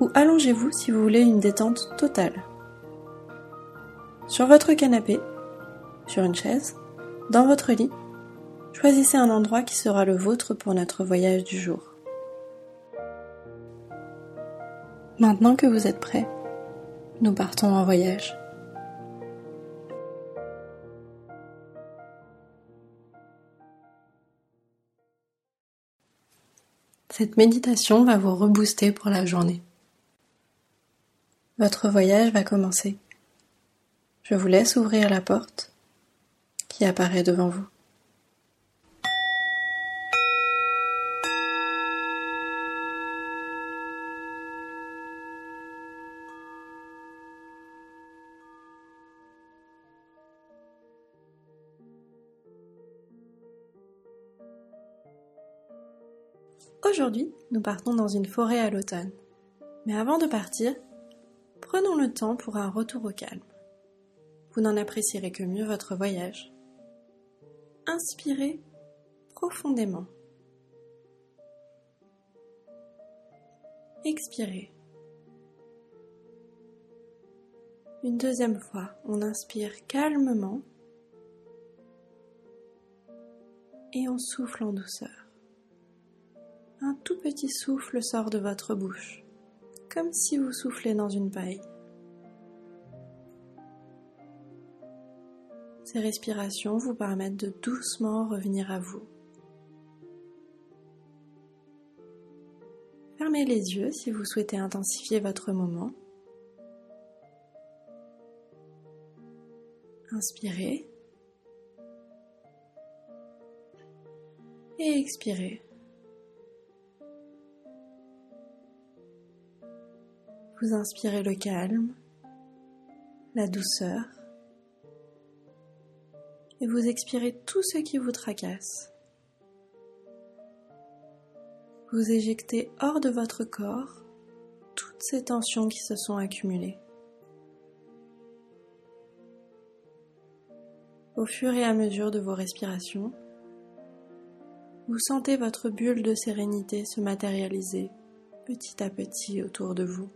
ou allongez-vous si vous voulez une détente totale. Sur votre canapé, sur une chaise, dans votre lit, choisissez un endroit qui sera le vôtre pour notre voyage du jour. Maintenant que vous êtes prêt, nous partons en voyage. Cette méditation va vous rebooster pour la journée. Votre voyage va commencer. Je vous laisse ouvrir la porte qui apparaît devant vous. Aujourd'hui, nous partons dans une forêt à l'automne. Mais avant de partir, prenons le temps pour un retour au calme. Vous n'en apprécierez que mieux votre voyage. Inspirez profondément. Expirez. Une deuxième fois, on inspire calmement et on souffle en douceur. Un tout petit souffle sort de votre bouche comme si vous soufflez dans une paille. Ces respirations vous permettent de doucement revenir à vous. Fermez les yeux si vous souhaitez intensifier votre moment. Inspirez et expirez. Vous inspirez le calme, la douceur, et vous expirez tout ce qui vous tracasse. Vous éjectez hors de votre corps toutes ces tensions qui se sont accumulées. Au fur et à mesure de vos respirations, vous sentez votre bulle de sérénité se matérialiser petit à petit autour de vous.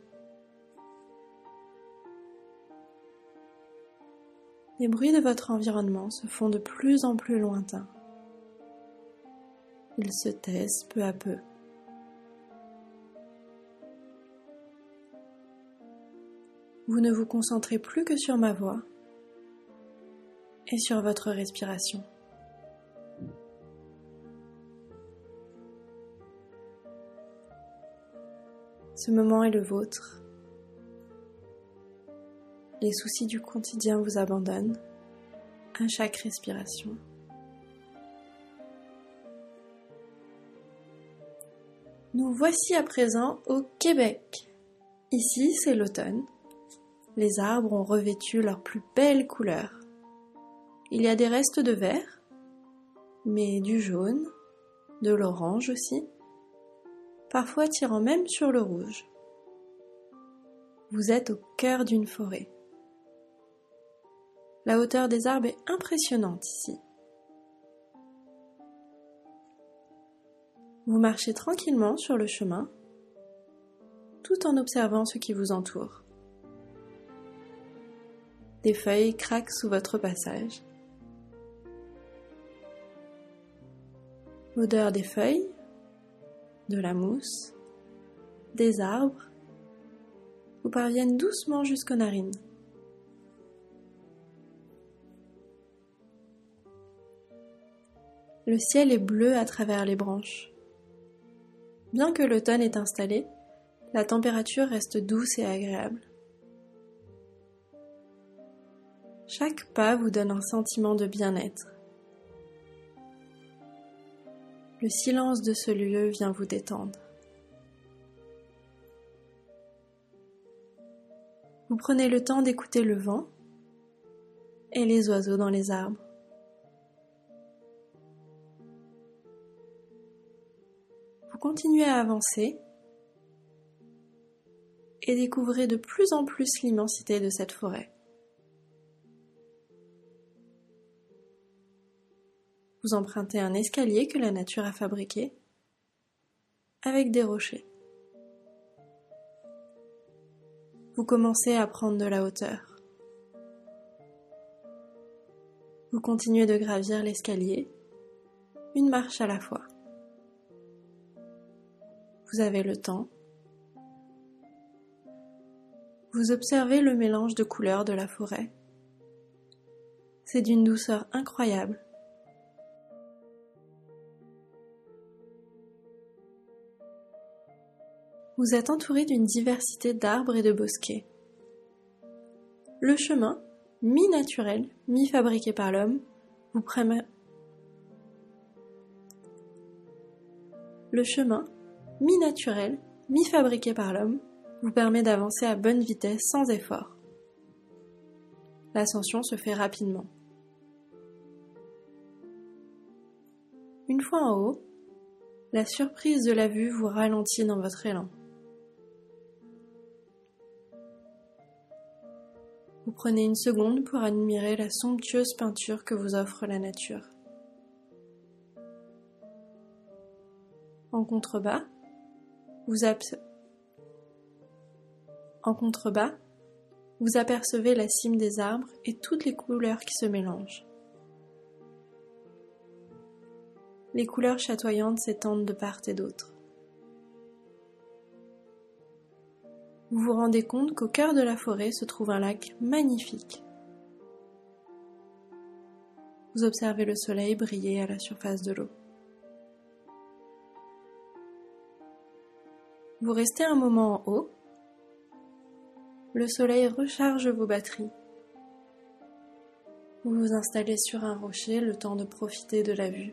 Les bruits de votre environnement se font de plus en plus lointains. Ils se taisent peu à peu. Vous ne vous concentrez plus que sur ma voix et sur votre respiration. Ce moment est le vôtre les soucis du quotidien vous abandonnent à chaque respiration. Nous voici à présent au Québec. Ici, c'est l'automne. Les arbres ont revêtu leurs plus belles couleurs. Il y a des restes de vert, mais du jaune, de l'orange aussi, parfois tirant même sur le rouge. Vous êtes au cœur d'une forêt. La hauteur des arbres est impressionnante ici. Vous marchez tranquillement sur le chemin tout en observant ce qui vous entoure. Des feuilles craquent sous votre passage. L'odeur des feuilles, de la mousse, des arbres vous parviennent doucement jusqu'aux narines. Le ciel est bleu à travers les branches. Bien que l'automne est installé, la température reste douce et agréable. Chaque pas vous donne un sentiment de bien-être. Le silence de ce lieu vient vous détendre. Vous prenez le temps d'écouter le vent et les oiseaux dans les arbres. Vous continuez à avancer et découvrez de plus en plus l'immensité de cette forêt. Vous empruntez un escalier que la nature a fabriqué avec des rochers. Vous commencez à prendre de la hauteur. Vous continuez de gravir l'escalier, une marche à la fois. Vous avez le temps vous observez le mélange de couleurs de la forêt. C'est d'une douceur incroyable. Vous êtes entouré d'une diversité d'arbres et de bosquets. Le chemin, mi-naturel, mi-fabriqué par l'homme, vous permet... Le chemin, mi-naturel, mi-fabriqué par l'homme, vous permet d'avancer à bonne vitesse sans effort. L'ascension se fait rapidement. Une fois en haut, la surprise de la vue vous ralentit dans votre élan. Vous prenez une seconde pour admirer la somptueuse peinture que vous offre la nature. En contrebas, en contrebas, vous apercevez la cime des arbres et toutes les couleurs qui se mélangent. Les couleurs chatoyantes s'étendent de part et d'autre. Vous vous rendez compte qu'au cœur de la forêt se trouve un lac magnifique. Vous observez le soleil briller à la surface de l'eau. Vous restez un moment en haut le soleil recharge vos batteries. Vous vous installez sur un rocher le temps de profiter de la vue.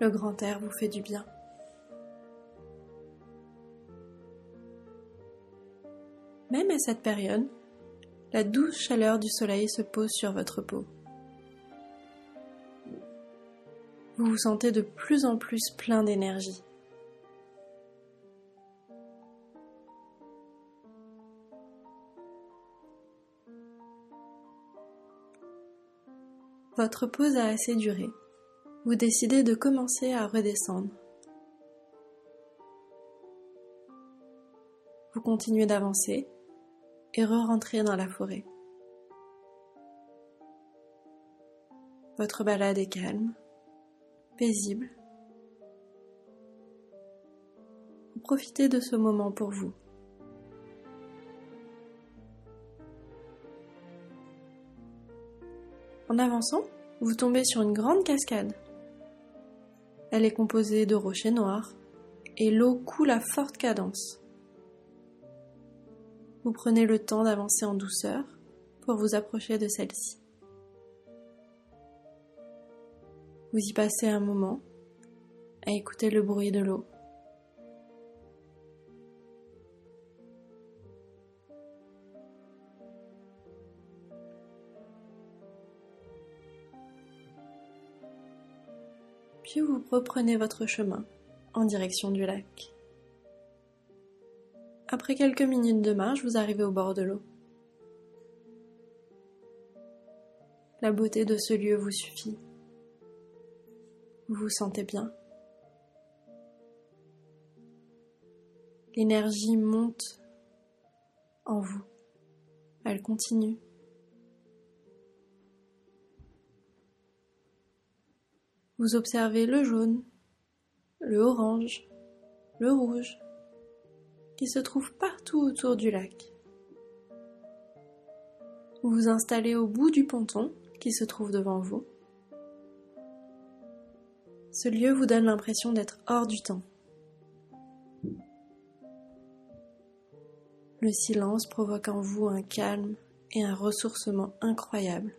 Le grand air vous fait du bien. Même à cette période, la douce chaleur du soleil se pose sur votre peau. Vous vous sentez de plus en plus plein d'énergie. Votre pause a assez duré. Vous décidez de commencer à redescendre. Vous continuez d'avancer et re-rentrer dans la forêt. Votre balade est calme, paisible. Profitez de ce moment pour vous. En avançant, vous tombez sur une grande cascade. Elle est composée de rochers noirs et l'eau coule à forte cadence. Vous prenez le temps d'avancer en douceur pour vous approcher de celle-ci. Vous y passez un moment à écouter le bruit de l'eau. Puis vous reprenez votre chemin en direction du lac. Après quelques minutes de marche, vous arrivez au bord de l'eau. La beauté de ce lieu vous suffit. Vous vous sentez bien. L'énergie monte en vous. Elle continue. Vous observez le jaune, le orange, le rouge, qui se trouve partout autour du lac. Vous vous installez au bout du ponton qui se trouve devant vous. Ce lieu vous donne l'impression d'être hors du temps. Le silence provoque en vous un calme et un ressourcement incroyable.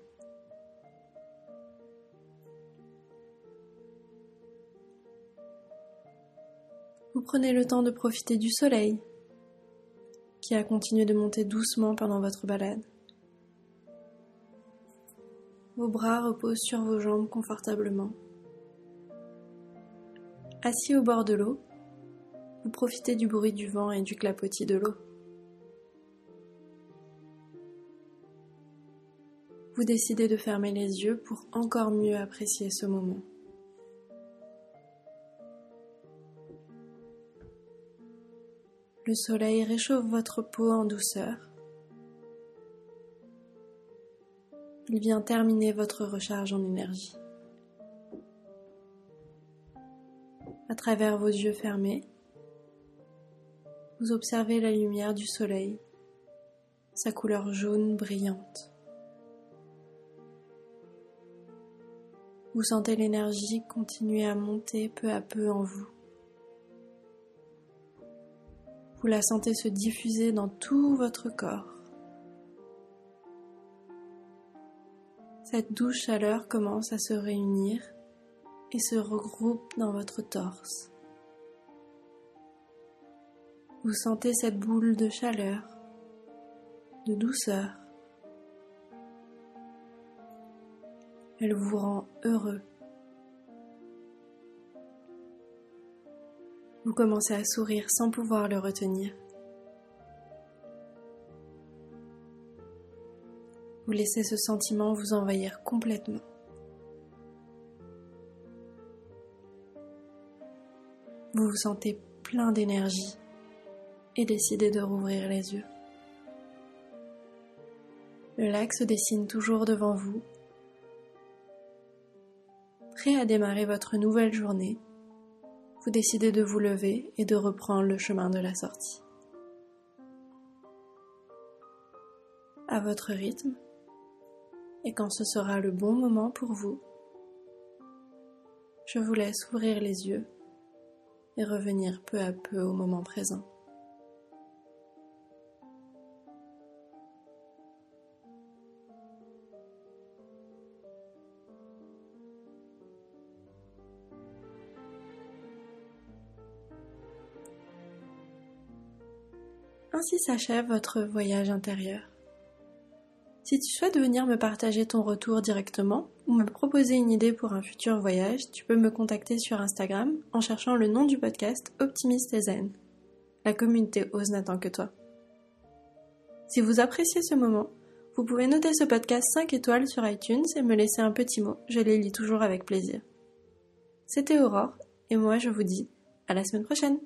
Vous prenez le temps de profiter du soleil qui a continué de monter doucement pendant votre balade. Vos bras reposent sur vos jambes confortablement. Assis au bord de l'eau, vous profitez du bruit du vent et du clapotis de l'eau. Vous décidez de fermer les yeux pour encore mieux apprécier ce moment. Le soleil réchauffe votre peau en douceur. Il vient terminer votre recharge en énergie. À travers vos yeux fermés, vous observez la lumière du soleil, sa couleur jaune brillante. Vous sentez l'énergie continuer à monter peu à peu en vous. Vous la sentez se diffuser dans tout votre corps. Cette douce chaleur commence à se réunir et se regroupe dans votre torse. Vous sentez cette boule de chaleur, de douceur. Elle vous rend heureux. Vous commencez à sourire sans pouvoir le retenir. Vous laissez ce sentiment vous envahir complètement. Vous vous sentez plein d'énergie et décidez de rouvrir les yeux. Le lac se dessine toujours devant vous, prêt à démarrer votre nouvelle journée vous décidez de vous lever et de reprendre le chemin de la sortie. À votre rythme, et quand ce sera le bon moment pour vous, je vous laisse ouvrir les yeux et revenir peu à peu au moment présent. S'achève votre voyage intérieur. Si tu souhaites venir me partager ton retour directement ou me proposer une idée pour un futur voyage, tu peux me contacter sur Instagram en cherchant le nom du podcast Optimiste et Zen. La communauté ose n'attend que toi. Si vous appréciez ce moment, vous pouvez noter ce podcast 5 étoiles sur iTunes et me laisser un petit mot, je les lis toujours avec plaisir. C'était Aurore, et moi je vous dis à la semaine prochaine